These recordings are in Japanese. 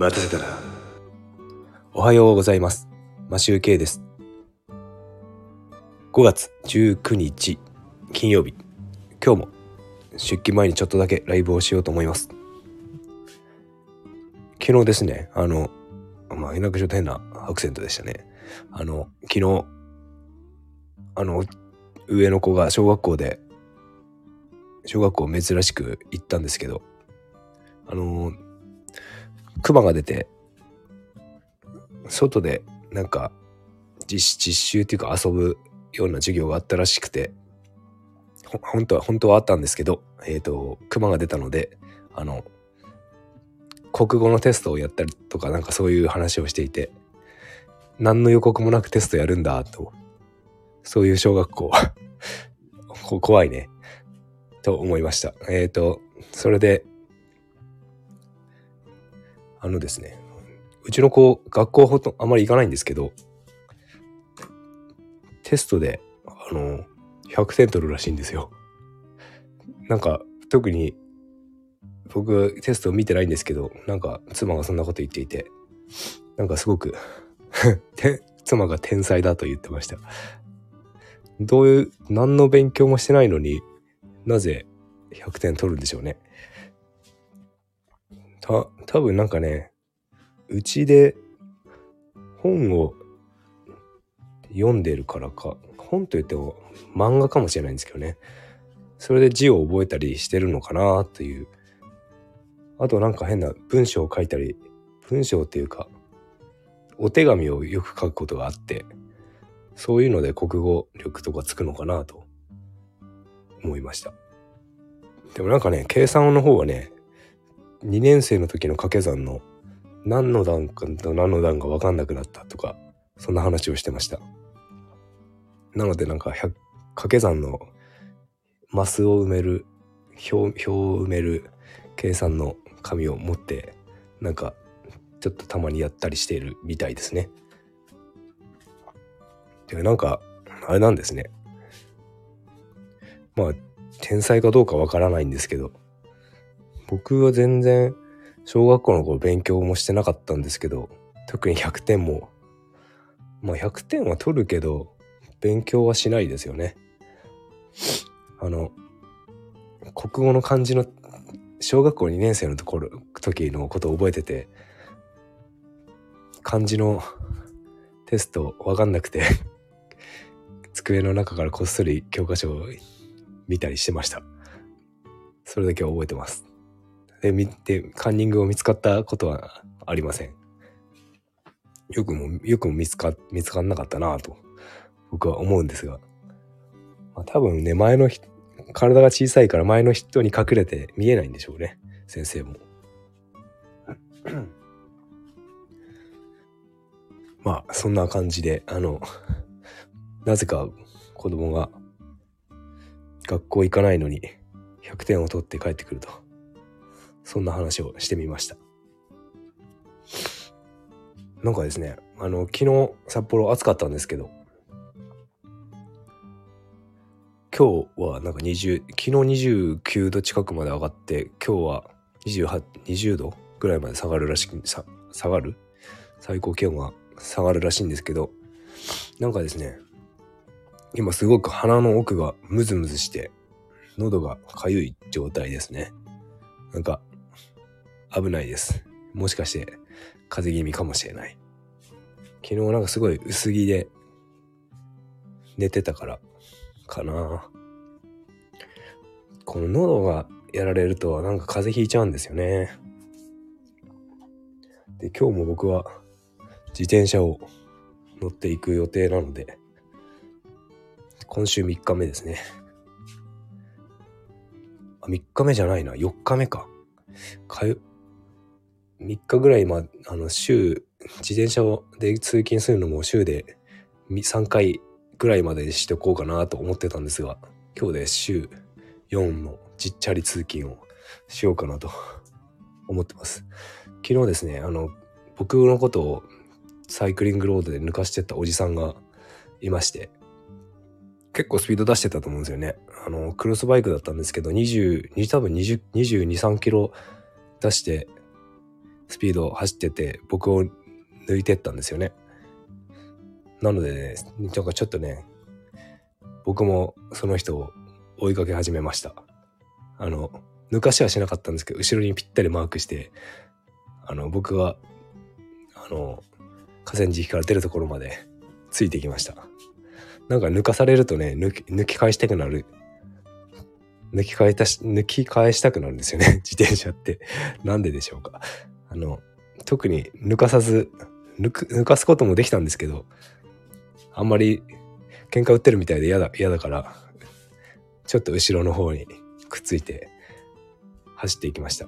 待たせたな。おはようございます。マシューケイです。5月19日金曜日。今日も出勤前にちょっとだけライブをしようと思います。昨日ですね、あの、まあ、なんかちょっと変なアクセントでしたね。あの、昨日、あの、上の子が小学校で、小学校珍しく行ったんですけど、あの、熊が出て、外でなんか実実習っていうか遊ぶような授業があったらしくて、本当は、本当はあったんですけど、えっ、と、熊が出たので、あの、国語のテストをやったりとかなんかそういう話をしていて、何の予告もなくテストやるんだと、そういう小学校、怖いね、と思いました。えっ、と、それで、あのですね、うちの子、学校ほとあまり行かないんですけど、テストで、あの、100点取るらしいんですよ。なんか、特に、僕、テストを見てないんですけど、なんか、妻がそんなこと言っていて、なんかすごく、妻が天才だと言ってました。どういう、何の勉強もしてないのになぜ100点取るんでしょうね。た、多分なんかね、うちで本を読んでるからか、本といっても漫画かもしれないんですけどね。それで字を覚えたりしてるのかなという。あとなんか変な文章を書いたり、文章っていうか、お手紙をよく書くことがあって、そういうので国語力とかつくのかなと思いました。でもなんかね、計算の方はね、2年生の時の掛け算の何の段かと何の段か分かんなくなったとか、そんな話をしてました。なのでなんか掛け算のマスを埋める表表を埋める計算の紙を持ってなんかちょっとたまにやったりしているみたいですね。でなんかあれなんですね。まあ天才かどうかわからないんですけど僕は全然小学校の頃勉強もしてなかったんですけど特に100点もまあ100点は取るけど勉強はしないですよね。あの国語の漢字の小学校2年生のところ時のことを覚えてて漢字のテストわかんなくて机の中からこっそり教科書を見たりしてました。それだけは覚えてます。で、見て、カンニングを見つかったことはありません。よくも、よくも見つか、見つかんなかったなぁと、僕は思うんですが。まあ、多分ね、前の人、体が小さいから前の人に隠れて見えないんでしょうね。先生も。まあ、そんな感じで、あの、なぜか子供が学校行かないのに100点を取って帰ってくると。そんな話をしてみました。なんかですね、あの、昨日札幌暑かったんですけど、今日はなんか20、昨日29度近くまで上がって、今日は28、20度ぐらいまで下がるらしく、さ下がる？最高気温が下がるらしいんですけど、なんかですね、今すごく鼻の奥がムズムズして、喉がかゆい状態ですね。なんか、危ないです。もしかして、風邪気味かもしれない。昨日なんかすごい薄着で寝てたから、かな。この喉がやられるとなんか風邪ひいちゃうんですよね。で、今日も僕は自転車を乗っていく予定なので、今週3日目ですね。あ、3日目じゃないな、4日目か。かゆ、3日ぐらい、ま、あの、週、自転車で通勤するのも週で3回ぐらいまでしておこうかなと思ってたんですが、今日で週4のちっちゃり通勤をしようかなと思ってます。昨日ですね、あの、僕のことをサイクリングロードで抜かしてったおじさんがいまして、結構スピード出してたと思うんですよね。あの、クロスバイクだったんですけど、20、多分20、22、3キロ出して、スピードを走ってて僕を抜いてったんですよね。なのでね、なんかちょっとね、僕もその人を追いかけ始めました。あの、抜かしはしなかったんですけど、後ろにぴったりマークして、あの、僕が、あの、河川敷から出るところまで ついてきました。なんか抜かされるとね、抜き、抜き返したくなる。抜き返したし、抜き返したくなるんですよね、自転車って。なんででしょうか。あの、特に抜かさず、抜く、抜かすこともできたんですけど、あんまり喧嘩売ってるみたいで嫌だ、嫌だから、ちょっと後ろの方にくっついて走っていきました。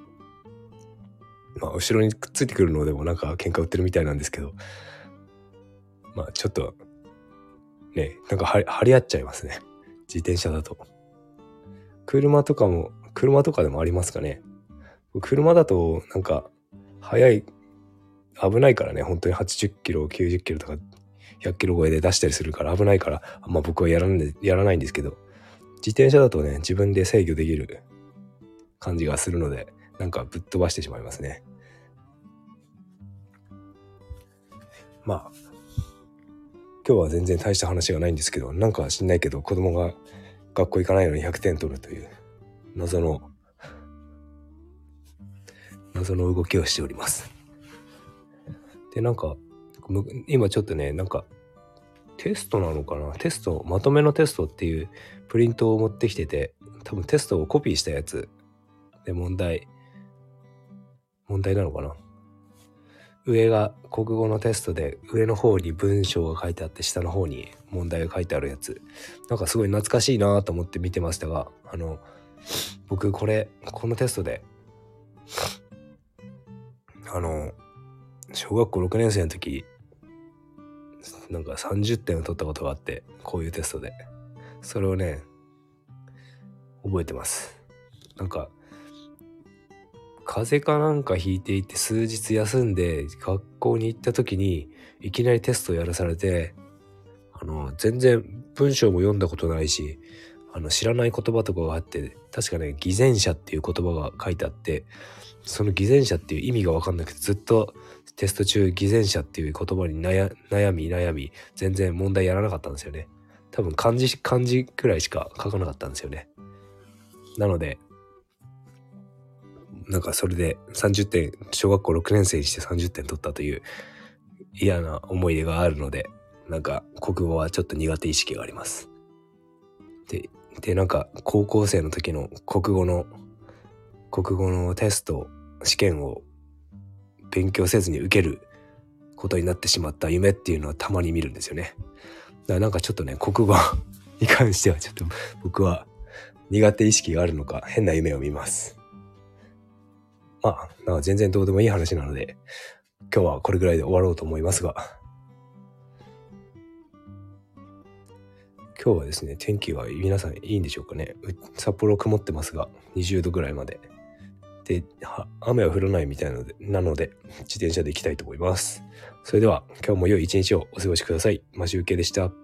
まあ、後ろにくっついてくるのでもなんか喧嘩売ってるみたいなんですけど、まあ、ちょっと、ね、なんか張り合っちゃいますね。自転車だと。車とかも、車とかでもありますかね。車だと、なんか、速い、危ないからね、本当に。80キロ、90キロとか100キロ超えで出したりするから危ないから、あんま僕はやらんで、やらないんですけど、自転車だとね、自分で制御できる感じがするので、なんかぶっ飛ばしてしまいますね。まあ、今日は全然大した話がないんですけど、なんか知んないけど、子供が学校行かないのに100点取るという謎の、謎の動きをしております。で、なんか、今ちょっとね、なんか、テストなのかな？テスト、まとめのテストっていうプリントを持ってきてて、多分テストをコピーしたやつ。で問題、問題なのかな？上が国語のテストで上の方に文章が書いてあって下の方に問題が書いてあるやつ。なんかすごい懐かしいなと思って見てましたがあの僕これこのテストであの小学校6年生の時なんか30点を取ったことがあってこういうテストで。それをね覚えてます。なんか風邪かなんかひいていて数日休んで学校に行った時にいきなりテストをやらされてあの全然文章も読んだことないしあの知らない言葉とかがあって確かね偽善者っていう言葉が書いてあってその偽善者っていう意味が分かんなくてずっとテスト中偽善者っていう言葉に悩み悩み全然問題やらなかったんですよね。多分漢字漢字くらいしか書かなかったんですよね。なのでなんかそれで30点小学校6年生にして30点取ったという嫌な思い出があるのでなんか国語はちょっと苦手意識があります。ででなんか高校生の時の国語の国語のテスト試験を勉強せずに受けることになってしまった夢っていうのはたまに見るんですよね。だからなんかちょっとね、国語 に関してはちょっと僕は苦手意識があるのか変な夢を見ます。まあ、なんか全然どうでもいい話なので、今日はこれぐらいで終わろうと思いますが、今日はですね、天気は皆さんいいんでしょうかね。札幌曇ってますが、20度ぐらいまで。で、雨は降らないみたいなので、なので、自転車で行きたいと思います。それでは、今日も良い一日をお過ごしください。マシュウケでした。